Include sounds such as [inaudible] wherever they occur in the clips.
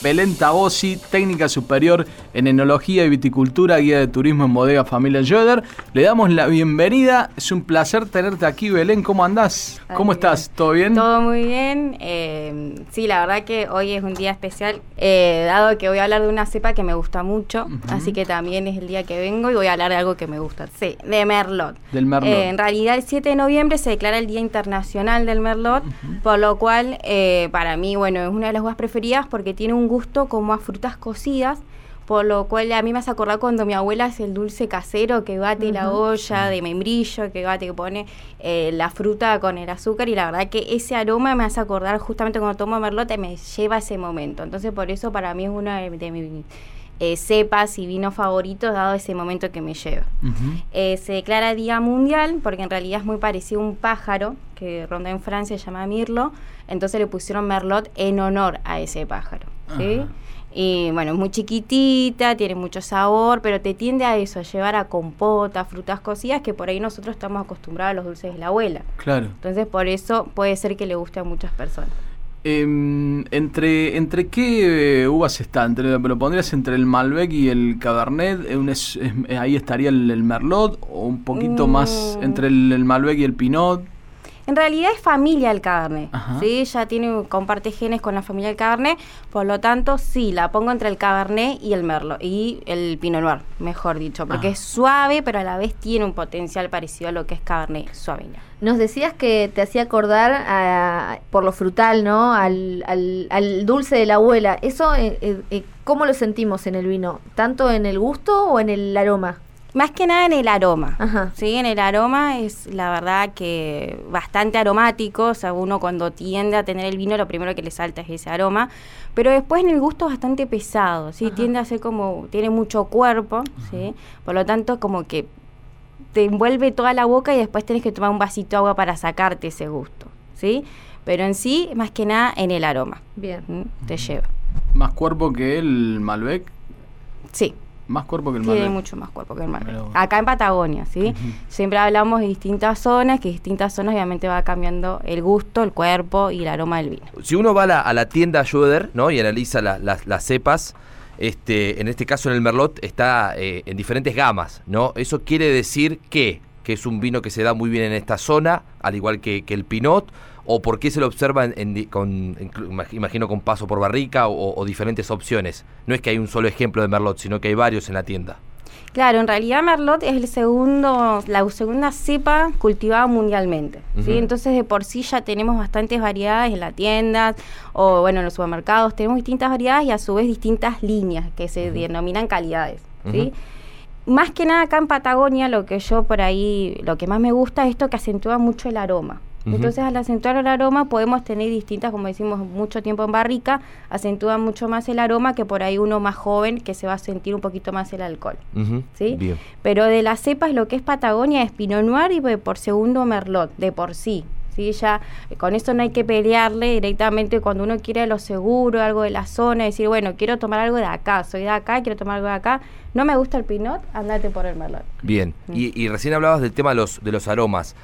Belén Tabosi, técnica superior en enología y viticultura, guía de turismo en bodega familia Joder. Le damos la bienvenida. Es un placer tenerte aquí, Belén. ¿Cómo andás? ¿Cómo estás? ¿Todo bien? Todo muy bien. Eh, sí, la verdad que hoy es un día especial, eh, dado que voy a hablar de una cepa que me gusta mucho, así que también es el día que vengo y voy a hablar de algo que me gusta. Sí, de Merlot. Del Merlot. Eh, en realidad el 7 de noviembre se declara el Día Internacional del Merlot, por lo cual para mí, bueno, es una de las uvas preferidas porque tiene un gusto como a frutas cocidas, por lo cual a mí me hace acordar cuando mi abuela hace el dulce casero que bate la olla de membrillo, que bate, que pone eh, la fruta con el azúcar y la verdad que ese aroma me hace acordar justamente cuando tomo merlot me lleva a ese momento. Entonces por eso para mí es una de, mis eh, cepas y vinos favoritos dado ese momento que me lleva. Eh, se declara Día Mundial porque en realidad es muy parecido a un pájaro que ronda en Francia, se llama Mirlo, entonces le pusieron Merlot en honor a ese pájaro. ¿Sí? Y bueno, es muy chiquitita, tiene mucho sabor, pero te tiende a eso, a llevar a compota, frutas cocidas, que por ahí nosotros estamos acostumbrados a los dulces de la abuela. Claro. Entonces, por eso puede ser que le guste a muchas personas. Em, entre, ¿Entre qué eh, uvas está? Entre, ¿Lo pondrías entre el Malbec y el Cabernet? ¿Ahí estaría el, Merlot? ¿O un poquito más Mm. entre el, el Malbec y el Pinot? En realidad es familia el Cabernet, Ajá. ¿sí? Ya tiene, comparte genes con la familia del Cabernet, por lo tanto, sí, la pongo entre el Cabernet y el Merlot, y el Pinot Noir, mejor dicho, porque Ajá. es suave, pero a la vez tiene un potencial parecido a lo que es Cabernet Sauvignon. Nos decías que te hacía acordar a- por lo frutal, ¿no? Al, al- al dulce de la abuela. ¿Eso eh, eh, eh, cómo lo sentimos en el vino? ¿Tanto en el gusto o en el aroma? Más que nada en el aroma. Ajá. Sí, en el aroma es la verdad que bastante aromático, o sea, uno cuando tiende a tener el vino lo primero que le salta es ese aroma, pero después en el gusto es bastante pesado, sí, Ajá. tiende a ser como tiene mucho cuerpo, sí, por lo tanto como que te envuelve toda la boca y después tenés que tomar un vasito de agua para sacarte ese gusto, sí, pero en sí más que nada en el aroma, Bien. ¿m? te lleva, ¿Más cuerpo que el Malbec? sí. Más cuerpo que el Tiene Malbec. mucho más cuerpo que el. Pero- Acá en Patagonia, ¿sí? Siempre hablamos de distintas zonas, que distintas zonas obviamente va cambiando el gusto, el cuerpo y el aroma del vino. Si uno va a la, a la tienda Schroeder, ¿no? y analiza la- las- las cepas, este, en este caso en el Merlot está eh, en diferentes gamas, ¿no? Eso quiere decir que, que es un vino que se da muy bien en esta zona, al igual que, que el Pinot, o por qué se lo observa en, con, imagino con paso por barrica o, o diferentes opciones. No es que hay un solo ejemplo de Merlot, sino que hay varios en la tienda. Claro, en realidad Merlot es el segundo, la segunda cepa cultivada mundialmente, ¿sí? Entonces de por sí ya tenemos bastantes variedades en la tienda o bueno en los supermercados, tenemos distintas variedades y a su vez distintas líneas que se denominan calidades, ¿sí? Más que nada acá en Patagonia lo que yo por ahí, lo que más me gusta es esto que acentúa mucho el aroma. Entonces al acentuar el aroma podemos tener distintas, como decimos, mucho tiempo en barrica, acentúa mucho más el aroma que por ahí uno más joven que se va a sentir un poquito más el alcohol. ¿sí? Bien. Pero de las cepas lo que es Patagonia es Pinot Noir y por segundo Merlot, de por sí. ¿sí? Ya eh, con eso no hay que pelearle directamente cuando uno quiere lo seguro, algo de la zona, decir, bueno, quiero tomar algo de acá, soy de acá, quiero tomar algo de acá. No me gusta el Pinot, andate por el Merlot. Bien, Mm. y, y recién hablabas del tema de los, de los aromas.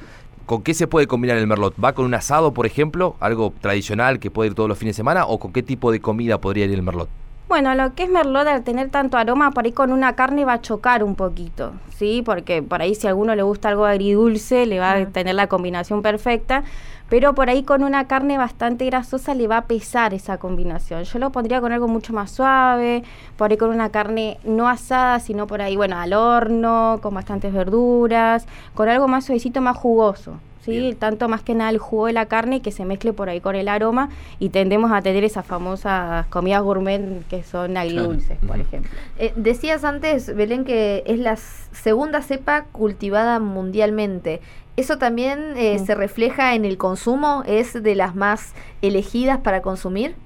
¿Con qué se puede combinar el merlot? ¿Va con un asado, por ejemplo? ¿Algo tradicional que puede ir todos los fines de semana? ¿O con qué tipo de comida podría ir el merlot? Bueno, lo que es Merlot al tener tanto aroma, por ahí con una carne va a chocar un poquito, ¿sí? Porque por ahí si a alguno le gusta algo agridulce, le va a tener la combinación perfecta, pero por ahí con una carne bastante grasosa le va a pesar esa combinación. Yo lo pondría con algo mucho más suave, por ahí con una carne no asada, sino por ahí, bueno, al horno, con bastantes verduras, con algo más suavecito, más jugoso. ¿Sí? Bien. Tanto más que nada el jugo de la carne que se mezcle por ahí con el aroma y tendemos a tener esas famosas comidas gourmet que son agridulces, por Ujú. ejemplo. Eh, decías antes, Belén, que es la segunda cepa cultivada mundialmente. ¿Eso también eh, Mm. se refleja en el consumo? ¿Es de las más elegidas para consumir?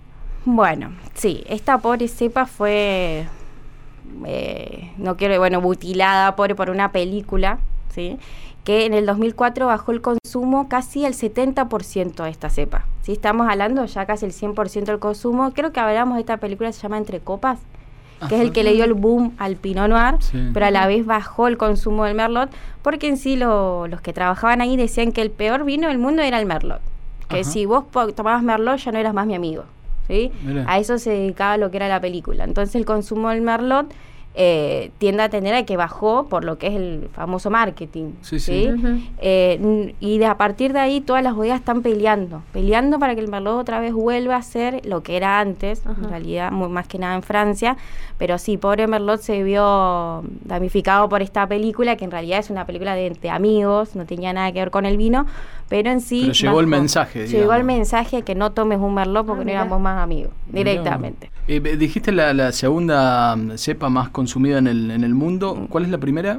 Bueno, sí, esta pobre cepa fue, eh, no quiero, bueno, mutilada por, por una película, ¿sí? Que en el 2004 bajó el consumo casi el 70% de esta cepa. ¿sí? Estamos hablando ya casi el 100% del consumo. Creo que hablamos de esta película, se llama Entre Copas, que es el que le dio el boom al Pinot Noir, Sí. pero a la vez bajó el consumo del Merlot, porque en sí lo- los que trabajaban ahí decían que el peor vino del mundo era el Merlot. Que Ajá. si vos tomabas Merlot ya no eras más mi amigo. A eso se dedicaba lo que era la película. Entonces el consumo del Merlot eh, tiende a tener a que bajó por lo que es el famoso marketing. Sí, sí. Eh, n- y de, a partir de ahí todas las bodegas están peleando, peleando para que el Merlot otra vez vuelva a ser lo que era antes, en realidad muy, más que nada en Francia, pero sí, pobre Merlot se vio damnificado por esta película, que en realidad es una película de, de amigos, no tenía nada que ver con el vino, pero en sí... Pero llegó el mensaje, Llegó el digamos. mensaje que no tomes un Merlot porque Ah, no éramos más amigos, directamente. Eh, dijiste la, la segunda mm, cepa más consumida en el, en el mundo. ¿Cuál es la primera?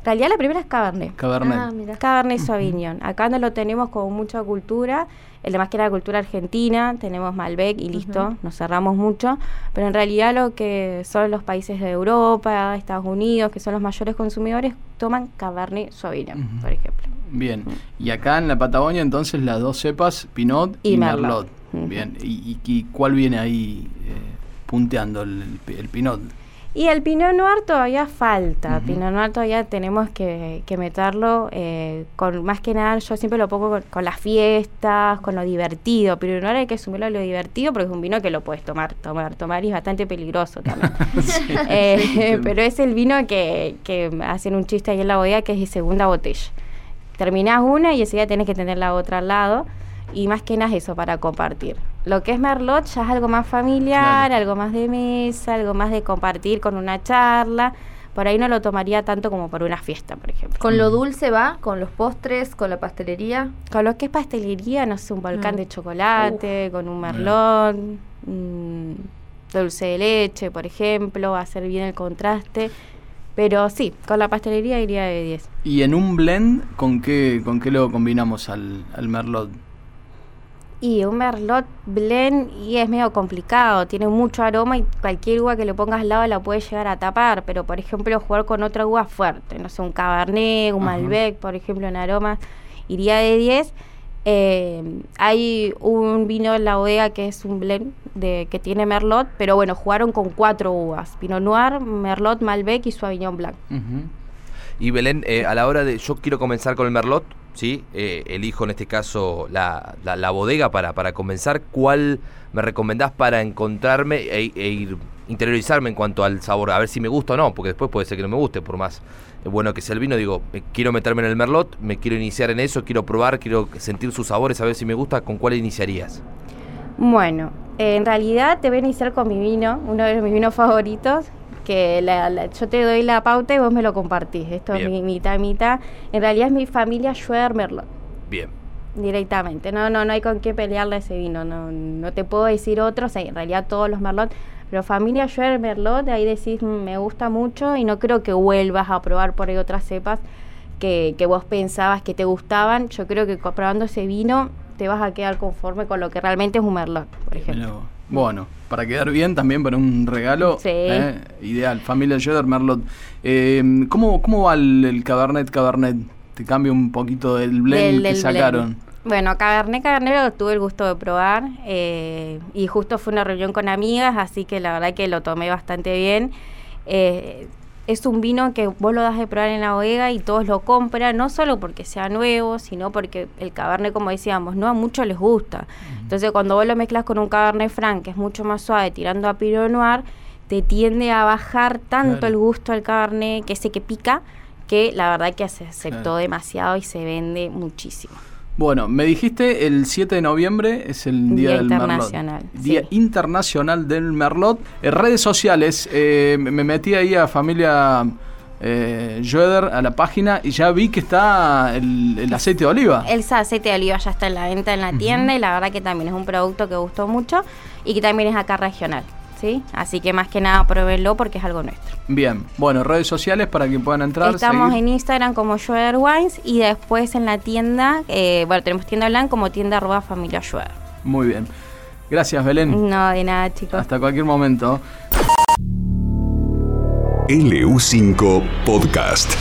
En realidad la primera es Cabernet. Cabernet. Ah. Cabernet Sauvignon. Acá no lo tenemos con mucha cultura. El demás que era la cultura argentina, tenemos Malbec y listo, nos cerramos mucho. Pero en realidad lo que son los países de Europa, Estados Unidos, que son los mayores consumidores, toman Cabernet Sauvignon, por ejemplo. Bien. Y acá en la Patagonia, entonces, las dos cepas, Pinot y, Y Merlot. Bien. ¿Y, y- y cuál viene ahí eh, punteando el, el- el Pinot? Y el Pinot Noir todavía falta. Ujú. Pinot Noir todavía tenemos que, que meterlo eh, con más que nada. Yo siempre lo pongo con, con las fiestas, con lo divertido. Pinot Noir hay que sumirlo a lo divertido porque es un vino que lo puedes tomar, tomar, tomar y es bastante peligroso también. [laughs] Eh, [laughs] pero es el vino que, que hacen un chiste ahí en la bodega que es de segunda botella. Terminás una y enseguida tienes que tener la otra al lado. Y más que nada es eso para compartir. Lo que es Merlot ya es algo más familiar, Claro. algo más de mesa, algo más de compartir con una charla. Por ahí no lo tomaría tanto como por una fiesta, por ejemplo. Con lo dulce va, con los postres, con la pastelería. Con lo que es pastelería, no sé, un volcán Mm. de chocolate, con un merlot, mm, dulce de leche, por ejemplo, va a hacer bien el contraste. Pero sí, con la pastelería iría de 10. ¿Y en un blend, con qué, con qué lo combinamos al, al Merlot? Y un merlot blend y es medio complicado, tiene mucho aroma y cualquier uva que le pongas al lado la puede llegar a tapar, pero por ejemplo jugar con otra uva fuerte, no sé, un cabernet, un Ajá. malbec, por ejemplo, en aromas, iría de 10. Eh, hay un vino en la bodega que es un blend de que tiene merlot, pero bueno, jugaron con cuatro uvas, Pinot Noir, merlot, malbec y Sauvignon Blanc. Y Belén, eh, a la hora de. Yo quiero comenzar con el Merlot, ¿sí? Eh, elijo en este caso la, la- bodega para, para comenzar. ¿Cuál me recomendás para encontrarme e, e ir interiorizarme en cuanto al sabor? A ver si me gusta o no, porque después puede ser que no me guste, por más eh, bueno que sea el vino. Digo, quiero meterme en el Merlot, me quiero iniciar en eso, quiero probar, quiero sentir sus sabores, a ver si me gusta. ¿Con cuál iniciarías? Bueno, en realidad te voy a iniciar con mi vino, uno de mis vinos favoritos, que la- la- yo te doy la pauta y vos me lo compartís. Esto Bien. es mi mitad, mitad. En realidad es mi familia Schroeder Merlot, Bien. directamente. No, no, no hay con qué pelearle a ese vino. No, no te puedo decir otros, en realidad todos los Merlot. Pero familia Schroeder Merlot, ahí decís, "Mm, me gusta mucho y no creo que vuelvas a probar por ahí otras cepas que, que vos pensabas que te gustaban. Yo creo que probando ese vino te vas a quedar conforme con lo que realmente es un Merlot, por ejemplo. Bueno, para quedar bien también para un regalo. Sí. eh, ideal. Familia Joder Merlot. Eh, ¿cómo, ¿Cómo va el, el Cabernet Cabernet? Te cambio un poquito del blend Del- que del sacaron. blend. Bueno, Cabernet Cabernet lo tuve el gusto de probar eh, y justo fue una reunión con amigas, así que la verdad que lo tomé bastante bien. Eh, es un vino que vos lo das de probar en la bodega y todos lo compran, no solo porque sea nuevo, sino porque el Cabernet, como decíamos, no a muchos les gusta. Entonces, cuando vos lo mezclas con un Cabernet Franc, que es mucho más suave, tirando a Pinot Noir, te tiende a bajar tanto Claro. el gusto al Cabernet, que ese que pica, que la verdad que se aceptó Claro. demasiado y se vende muchísimo. Bueno, me dijiste el 7 de noviembre es el Día, Día del Internacional, Merlot. Día sí. Internacional del Merlot. En redes sociales, eh, me me metí ahí a familia eh, a la página, y ya vi que está el, el aceite de oliva. El aceite de oliva ya está en la venta en la tienda y la verdad que también es un producto que gustó mucho y que también es acá regional. ¿Sí? Así que más que nada pruébenlo porque es algo nuestro. Bien, bueno, redes sociales para que puedan entrar. Estamos seguir. en Instagram como Schroeder Wines y después en la tienda, eh, bueno, tenemos tienda online como tienda arroba familia Schroeder. Muy bien. Gracias, Belén. No, de nada, chicos. Hasta cualquier momento. LU5 Podcast.